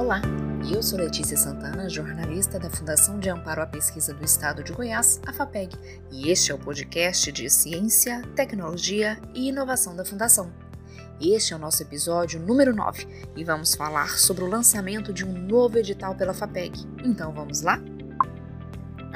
Olá, eu sou Letícia Santana, jornalista da Fundação de Amparo à Pesquisa do Estado de Goiás, a FAPEG, e este é o podcast de Ciência, Tecnologia e Inovação da Fundação. Este é o nosso episódio número 9 e vamos falar sobre o lançamento de um novo edital pela FAPEG. Então vamos lá?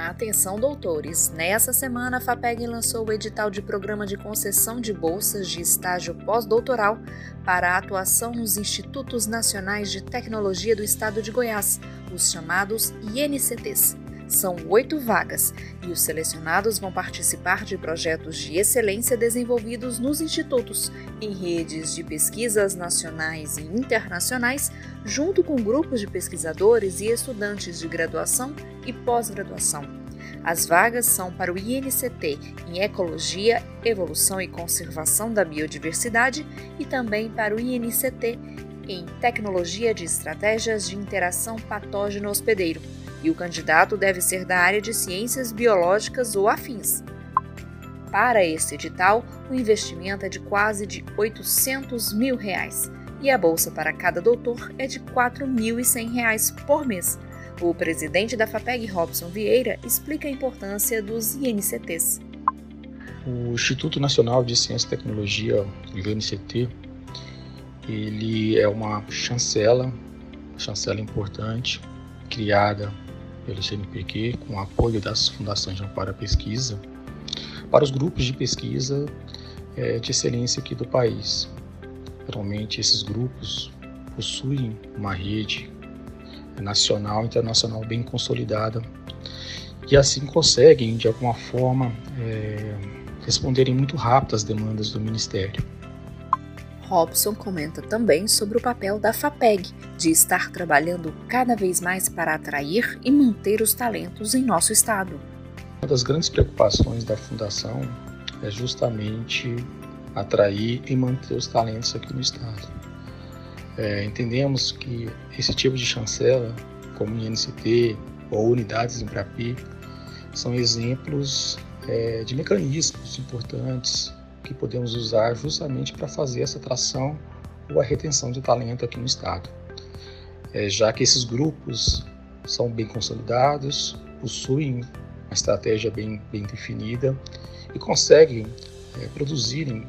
Atenção, doutores! Nessa semana, a FAPEG lançou o edital de programa de concessão de bolsas de estágio pós-doutoral para a atuação nos Institutos Nacionais de Tecnologia do Estado de Goiás, os chamados INCTs. São oito vagas e os selecionados vão participar de projetos de excelência desenvolvidos nos institutos, em redes de pesquisas nacionais e internacionais, junto com grupos de pesquisadores e estudantes de graduação e pós-graduação. As vagas são para o INCT em Ecologia, Evolução e Conservação da Biodiversidade e também para o INCT em Tecnologia de Estratégias de Interação Patógeno-Hospedeiro e o candidato deve ser da área de ciências biológicas ou afins. Para este edital, o investimento é de quase de 800 mil reais e a bolsa para cada doutor é de R$ 4.100 por mês. O presidente da FAPEG, Robson Vieira, explica a importância dos INCTs. O Instituto Nacional de Ciência e Tecnologia, o INCT, ele é uma chancela, chancela importante, criada pelo CNPq, com apoio das fundações de amparo à pesquisa, para os grupos de pesquisa é, de excelência aqui do país. Geralmente, esses grupos possuem uma rede nacional e internacional bem consolidada e assim conseguem, de alguma forma, é, responderem muito rápido às demandas do Ministério. Robson comenta também sobre o papel da FAPEG de estar trabalhando cada vez mais para atrair e manter os talentos em nosso estado. Uma das grandes preocupações da Fundação é justamente atrair e manter os talentos aqui no estado. É, entendemos que esse tipo de chancela, como o INCT ou unidades em Brapi, são exemplos é, de mecanismos importantes que podemos usar justamente para fazer essa atração ou a retenção de talento aqui no estado. É, já que esses grupos são bem consolidados, possuem uma estratégia bem, bem definida e conseguem é, produzirem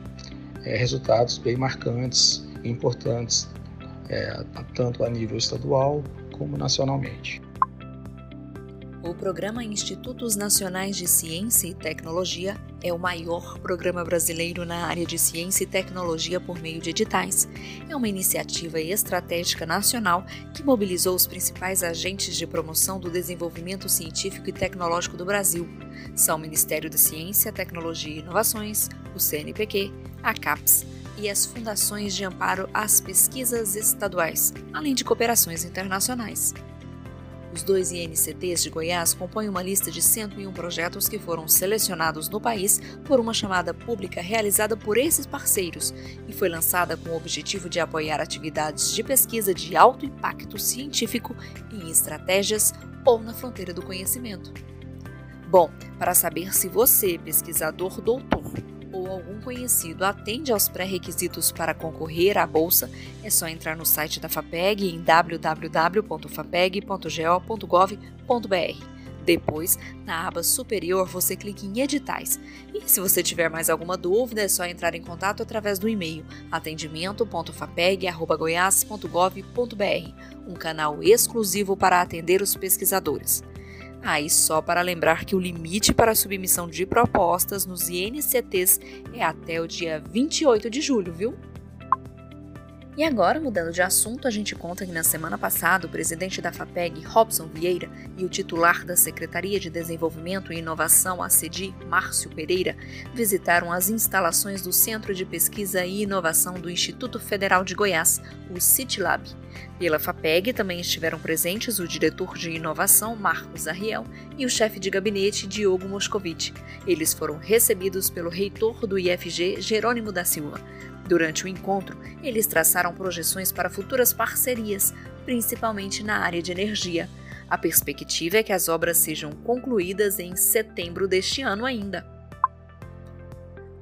é, resultados bem marcantes e importantes, é, tanto a nível estadual como nacionalmente. O programa Institutos Nacionais de Ciência e Tecnologia é o maior programa brasileiro na área de ciência e tecnologia por meio de editais. É uma iniciativa estratégica nacional que mobilizou os principais agentes de promoção do desenvolvimento científico e tecnológico do Brasil. São o Ministério da Ciência, Tecnologia e Inovações, o CNPq, a CAPES e as fundações de amparo às pesquisas estaduais, além de cooperações internacionais. Os dois INCTs de Goiás compõem uma lista de 101 projetos que foram selecionados no país por uma chamada pública realizada por esses parceiros e foi lançada com o objetivo de apoiar atividades de pesquisa de alto impacto científico em estratégias ou na fronteira do conhecimento. Bom, para saber se você, pesquisador doutor, ou algum conhecido atende aos pré-requisitos para concorrer à bolsa, é só entrar no site da FAPEG em www.fapeg.go.gov.br. Depois, na aba superior, você clica em Editais. E se você tiver mais alguma dúvida, é só entrar em contato através do e-mail atendimento.fapeg.goiás.gov.br, um canal exclusivo para atender os pesquisadores. Aí, só para lembrar que o limite para a submissão de propostas nos INCTs é até o dia 28 de julho, viu? E agora, mudando de assunto, a gente conta que na semana passada o presidente da FAPEG, Robson Vieira, e o titular da Secretaria de Desenvolvimento e Inovação, a CEDI, Márcio Pereira, visitaram as instalações do Centro de Pesquisa e Inovação do Instituto Federal de Goiás, o CityLab. Pela FAPEG também estiveram presentes o diretor de inovação, Marcos Arriel, e o chefe de gabinete, Diogo Moscovitch. Eles foram recebidos pelo reitor do IFG, Jerônimo da Silva. Durante o encontro, eles traçaram projeções para futuras parcerias, principalmente na área de energia. A perspectiva é que as obras sejam concluídas em setembro deste ano ainda.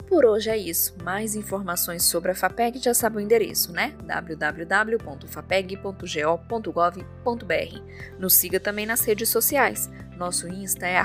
por hoje é isso. Mais informações sobre a FAPEG já sabe o endereço, né? www.fapeg.go.gov.br. Nos siga também nas redes sociais. Nosso Insta é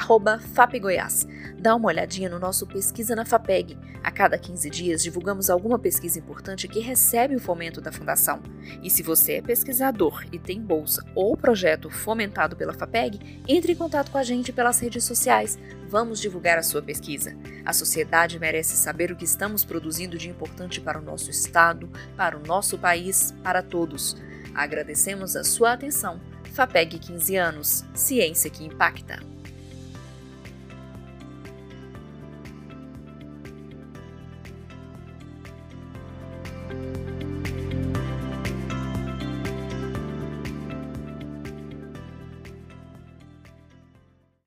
FAPGoiás. Dá uma olhadinha no nosso Pesquisa na FAPEG. A cada 15 dias divulgamos alguma pesquisa importante que recebe o fomento da Fundação. E se você é pesquisador e tem bolsa ou projeto fomentado pela FAPEG, entre em contato com a gente pelas redes sociais. Vamos divulgar a sua pesquisa. A sociedade merece saber o que estamos produzindo de importante para o nosso Estado, para o nosso país, para todos. Agradecemos a sua atenção. FAPEG 15 anos Ciência que Impacta.